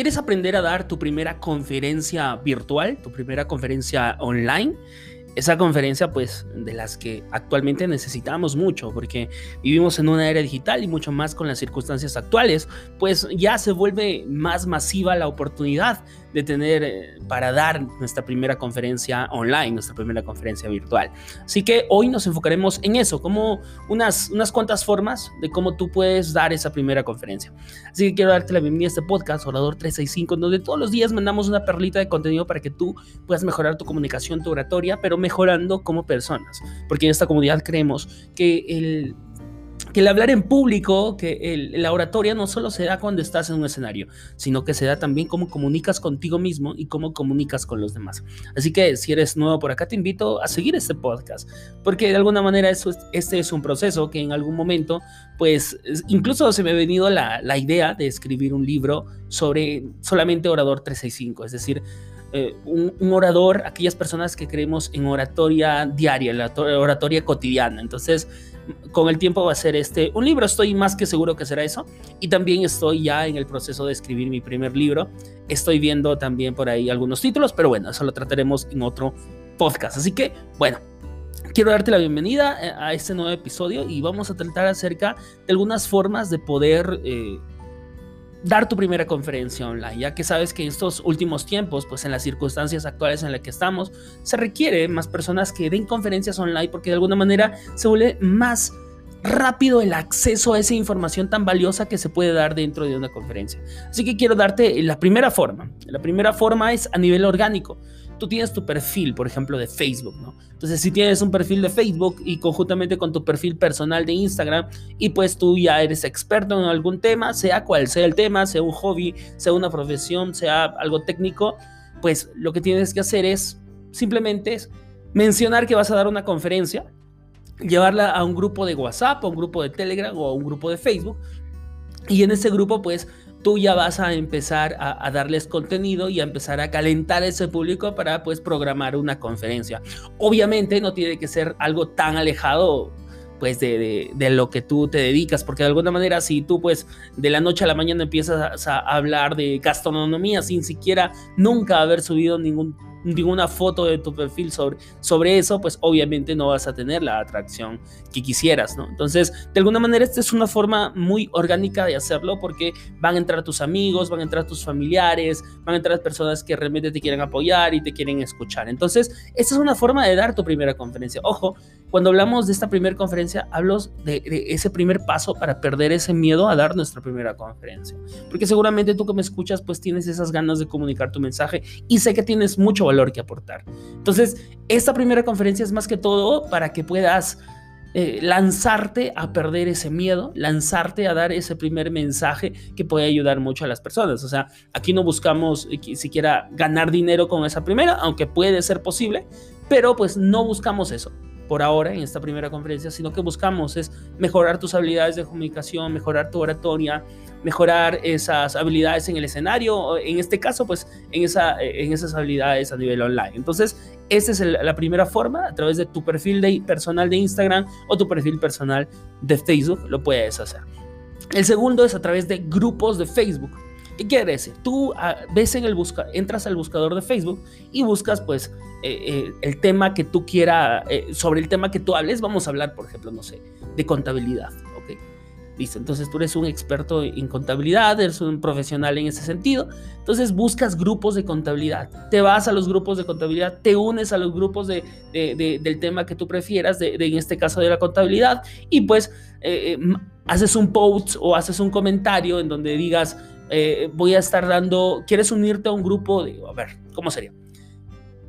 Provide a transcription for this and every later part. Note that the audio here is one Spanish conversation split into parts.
¿Quieres aprender a dar tu primera conferencia virtual, tu primera conferencia online? esa conferencia, pues, de las que actualmente necesitamos mucho, porque vivimos en una era digital y mucho más con las circunstancias actuales, pues ya se vuelve más masiva la oportunidad de tener eh, para dar nuestra primera conferencia online, nuestra primera conferencia virtual. Así que hoy nos enfocaremos en eso, como unas, unas cuantas formas de cómo tú puedes dar esa primera conferencia. Así que quiero darte la bienvenida a este podcast, Orador 365, donde todos los días mandamos una perlita de contenido para que tú puedas mejorar tu comunicación, tu oratoria, pero mejorando como personas. Porque en esta comunidad creemos que el que el hablar en público, que la oratoria no solo se da cuando estás en un escenario, sino que se da también cómo comunicas contigo mismo y cómo comunicas con los demás. Así que si eres nuevo por acá, te invito a seguir este podcast, porque de alguna manera eso este es un proceso que en algún momento, pues incluso se me ha venido la, idea de escribir un libro sobre solamente orador 365, es decir, eh, un, un, orador, aquellas personas que creemos en oratoria diaria, la oratoria cotidiana. Entonces, con el tiempo va a ser este un libro, estoy más que seguro que será eso. Y también estoy ya en el proceso de escribir mi primer libro. Estoy viendo también por ahí algunos títulos, pero bueno, eso lo trataremos en otro podcast. Así que, bueno, quiero darte la bienvenida eh, a este nuevo episodio y vamos a tratar acerca de algunas formas de poder eh, dar tu primera conferencia online, ya que sabes que en estos últimos tiempos, pues en las circunstancias actuales en las que estamos, se requiere más personas que den conferencias online porque de alguna manera se vuelve más rápido el acceso a esa información tan valiosa que se puede dar dentro de una conferencia. Así que quiero darte la primera forma. La primera forma es a nivel orgánico tú tienes tu perfil, por ejemplo, de Facebook, ¿no? Entonces, si tienes un perfil de Facebook y conjuntamente con tu perfil personal de Instagram y pues tú ya eres experto en algún tema, sea cual sea el tema, sea un hobby, sea una profesión, sea algo técnico, pues lo que tienes que hacer es simplemente mencionar que vas a dar una conferencia, llevarla a un grupo de WhatsApp, a un grupo de Telegram o a un grupo de Facebook y en ese grupo pues tú ya vas a empezar a, darles contenido y a empezar a calentar ese público para pues programar una conferencia. Obviamente no tiene que ser algo tan alejado pues de, lo que tú te dedicas, porque de alguna manera si tú pues de la noche a la mañana empiezas a hablar de gastronomía sin siquiera nunca haber subido ningún ninguna foto de tu perfil sobre, sobre eso, pues obviamente no vas a tener la atracción que quisieras, ¿no? Entonces, de alguna manera, esta es una forma muy orgánica de hacerlo porque van a entrar tus amigos, van a entrar tus familiares, van a entrar personas que realmente te quieren apoyar y te quieren escuchar. Entonces, esta es una forma de dar tu primera conferencia. Ojo, cuando hablamos de esta primera conferencia, hablo de, de ese primer paso para perder ese miedo a dar nuestra primera conferencia. Porque seguramente tú que me escuchas, pues tienes esas ganas de comunicar tu mensaje y sé que tienes mucho valor que aportar. Entonces, esta primera conferencia es más que todo para que puedas eh, lanzarte a perder ese miedo, lanzarte a dar ese primer mensaje que puede ayudar mucho a las personas. O sea, aquí no buscamos eh, siquiera ganar dinero con esa primera, aunque puede ser posible, pero pues no buscamos eso por ahora en esta primera conferencia, sino que buscamos es mejorar tus habilidades de comunicación, mejorar tu oratoria, mejorar esas habilidades en el escenario, en este caso, pues en, esa, en esas habilidades a nivel online. Entonces, esa es la primera forma, a través de tu perfil de, personal de Instagram o tu perfil personal de Facebook, lo puedes hacer. El segundo es a través de grupos de Facebook. ¿Qué quiere decir? Tú ah, ves en el busca, entras al buscador de Facebook y buscas pues eh, eh, el tema que tú quieras, eh, sobre el tema que tú hables, vamos a hablar, por ejemplo, no sé, de contabilidad. Listo, entonces tú eres un experto en contabilidad, eres un profesional en ese sentido, entonces buscas grupos de contabilidad, te vas a los grupos de contabilidad, te unes a los grupos de, del tema que tú prefieras, en este caso de la contabilidad, y pues haces un post o haces un comentario en donde digas, eh, voy a estar dando, ¿quieres unirte a un grupo? Digo, a ver, ¿cómo sería?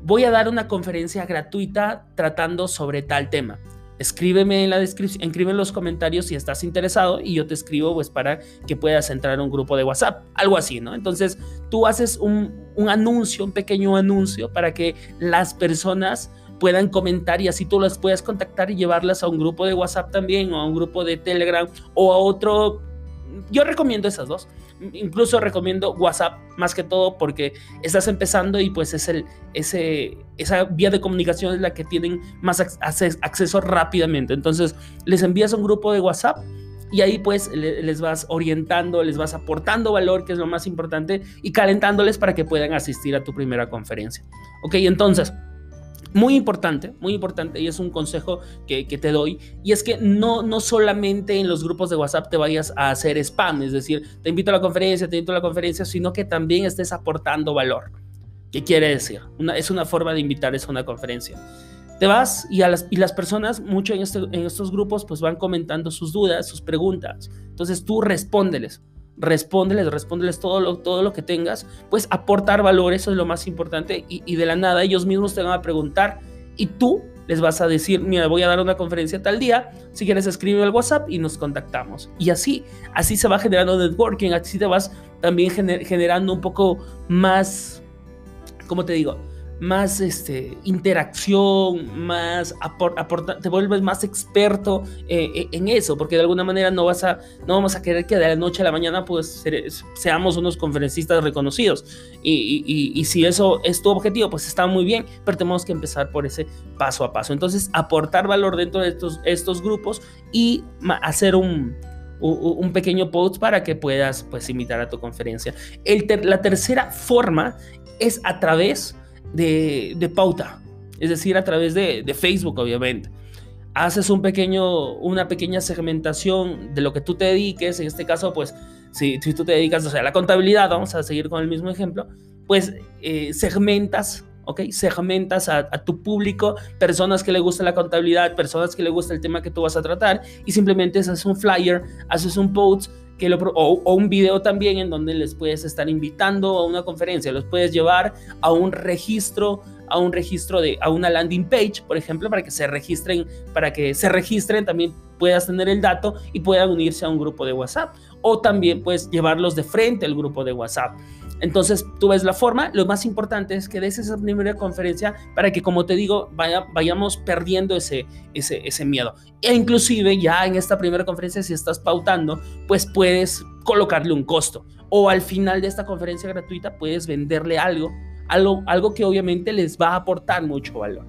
Voy a dar una conferencia gratuita tratando sobre tal tema. Escríbeme en la descripción, escribe en los comentarios si estás interesado y yo te escribo pues para que puedas entrar a un grupo de WhatsApp, algo así, ¿no? Entonces tú haces un, un anuncio, un pequeño anuncio para que las personas puedan comentar y así tú las puedas contactar y llevarlas a un grupo de WhatsApp también o a un grupo de Telegram o a otro. Yo recomiendo esas dos incluso recomiendo WhatsApp más que todo porque estás empezando y pues es el, ese, esa vía de comunicación es la que tienen más acceso rápidamente. Entonces les envías un grupo de WhatsApp y ahí pues les vas orientando, les vas aportando valor, que es lo más importante, y calentándoles para que puedan asistir a tu primera conferencia. Ok, entonces, muy importante, muy importante, y es un consejo que, te doy, y es que no, no solamente en los grupos de WhatsApp te vayas a hacer spam, es decir, te invito a la conferencia, te invito a la conferencia, sino que también estés aportando valor. ¿Qué quiere decir? Una, es una forma de invitar a una conferencia. Te vas y, a las, y las personas, mucho en, este, en estos grupos, pues van comentando sus dudas, sus preguntas. Entonces tú respóndeles, respóndeles, respóndeles todo lo, todo lo que tengas, pues aportar valor, eso es lo más importante. Y, de la nada ellos mismos te van a preguntar y tú les vas a decir, mira, voy a dar una conferencia tal día, si quieres escribe al WhatsApp y nos contactamos. Y así, así se va generando networking, así te vas también generando un poco más, ¿cómo te digo? Más este, interacción, más aporta, te vuelves más experto eh, eh, en eso, porque de alguna manera no, vas a, no vamos a querer que de la noche a la mañana pues seamos unos conferencistas reconocidos. Y, y, si eso es tu objetivo, pues está muy bien, pero tenemos que empezar por ese paso a paso. Entonces, aportar valor dentro de estos, estos grupos y hacer un, un pequeño post para que puedas pues invitar a tu conferencia. El la tercera forma es a través de, pauta, es decir, a través de, Facebook, obviamente. Haces un pequeño, una pequeña segmentación de lo que tú te dediques, en este caso, pues, si, tú te dedicas a la contabilidad, vamos a seguir con el mismo ejemplo, pues eh, segmentas ¿ok? Segmentas a, a, tu público, personas que le gusta la contabilidad, personas que le gusta el tema que tú vas a tratar y simplemente haces un flyer, haces un post o, un video también en donde les puedes estar invitando a una conferencia, los puedes llevar a un registro, a un registro de, a una landing page, por ejemplo, para que se registren, para que se registren también puedas tener el dato y puedan unirse a un grupo de WhatsApp o también puedes llevarlos de frente al grupo de WhatsApp. Entonces, tú ves la forma, lo más importante es que des esa primera conferencia para que, como te digo, vaya, vayamos perdiendo ese miedo. E inclusive ya en esta primera conferencia, si estás pautando, pues puedes colocarle un costo. O al final de esta conferencia gratuita puedes venderle algo, algo, algo que obviamente les va a aportar mucho valor.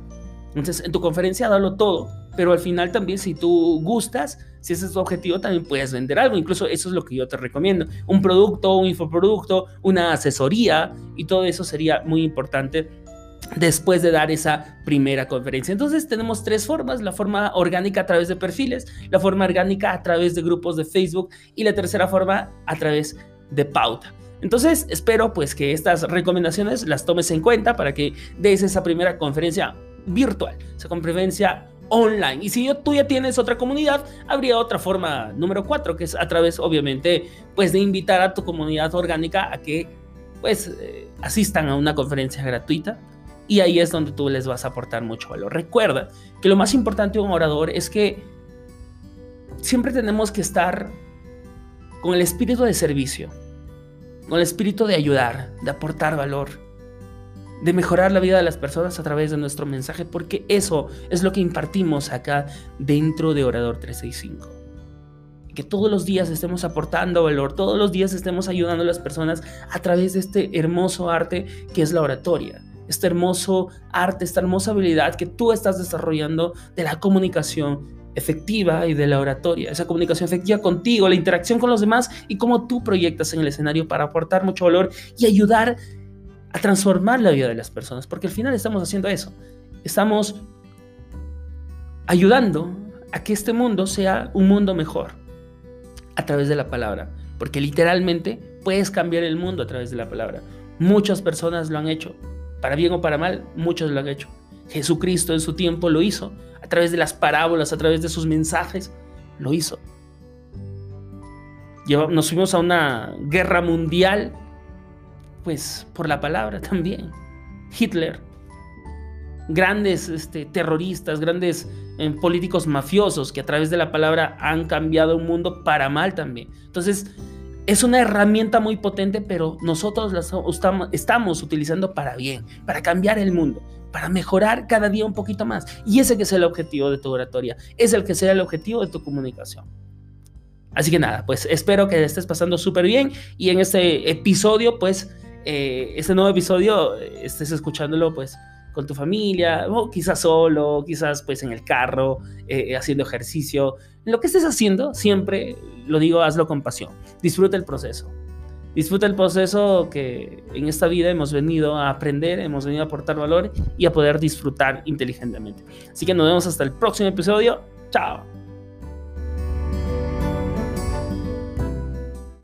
Entonces, en tu conferencia dalo todo, pero al final también si tú gustas, si ese es tu objetivo, también puedes vender algo. Incluso eso es lo que yo te recomiendo. Un producto, un infoproducto, una asesoría y todo eso sería muy importante después de dar esa primera conferencia. Entonces tenemos tres formas, la forma orgánica a través de perfiles, la forma orgánica a través de grupos de Facebook y la tercera forma a través de pauta. Entonces espero pues que estas recomendaciones las tomes en cuenta para que des esa primera conferencia virtual, esa conferencia online. Y si tú ya tienes otra comunidad, habría otra forma número cuatro, que es a través, obviamente, pues de invitar a tu comunidad orgánica a que, pues, eh, asistan a una conferencia gratuita. Y ahí es donde tú les vas a aportar mucho valor. Recuerda que lo más importante de un orador es que siempre tenemos que estar con el espíritu de servicio, con el espíritu de ayudar, de aportar valor de mejorar la vida de las personas a través de nuestro mensaje, porque eso es lo que impartimos acá dentro de Orador 365. Que todos los días estemos aportando valor, todos los días estemos ayudando a las personas a través de este hermoso arte que es la oratoria. Este hermoso arte, esta hermosa habilidad que tú estás desarrollando de la comunicación efectiva y de la oratoria, esa comunicación efectiva contigo, la interacción con los demás y cómo tú proyectas en el escenario para aportar mucho valor y ayudar transformar la vida de las personas, porque al final estamos haciendo eso. Estamos ayudando a que este mundo sea un mundo mejor a través de la palabra, porque literalmente puedes cambiar el mundo a través de la palabra. Muchas personas lo han hecho, para bien o para mal, muchos lo han hecho. Jesucristo en su tiempo lo hizo, a través de las parábolas, a través de sus mensajes, lo hizo. Nos fuimos a una guerra mundial pues por la palabra también. Hitler, grandes este, terroristas, grandes eh, políticos mafiosos que a través de la palabra han cambiado un mundo para mal también. Entonces, es una herramienta muy potente, pero nosotros la estamos, utilizando para bien, para cambiar el mundo, para mejorar cada día un poquito más. Y ese que es el objetivo de tu oratoria, es el que sea el objetivo de tu comunicación. Así que nada, pues espero que estés pasando súper bien y en este episodio, pues eh, este nuevo episodio eh, estés escuchándolo pues con tu familia, o quizás solo, quizás pues en el carro, eh, haciendo ejercicio, lo que estés haciendo, siempre lo digo, hazlo con pasión. Disfruta el proceso. Disfruta el proceso que en esta vida hemos venido a aprender, hemos venido a aportar valor y a poder disfrutar inteligentemente. Así que nos vemos hasta el próximo episodio. Chao.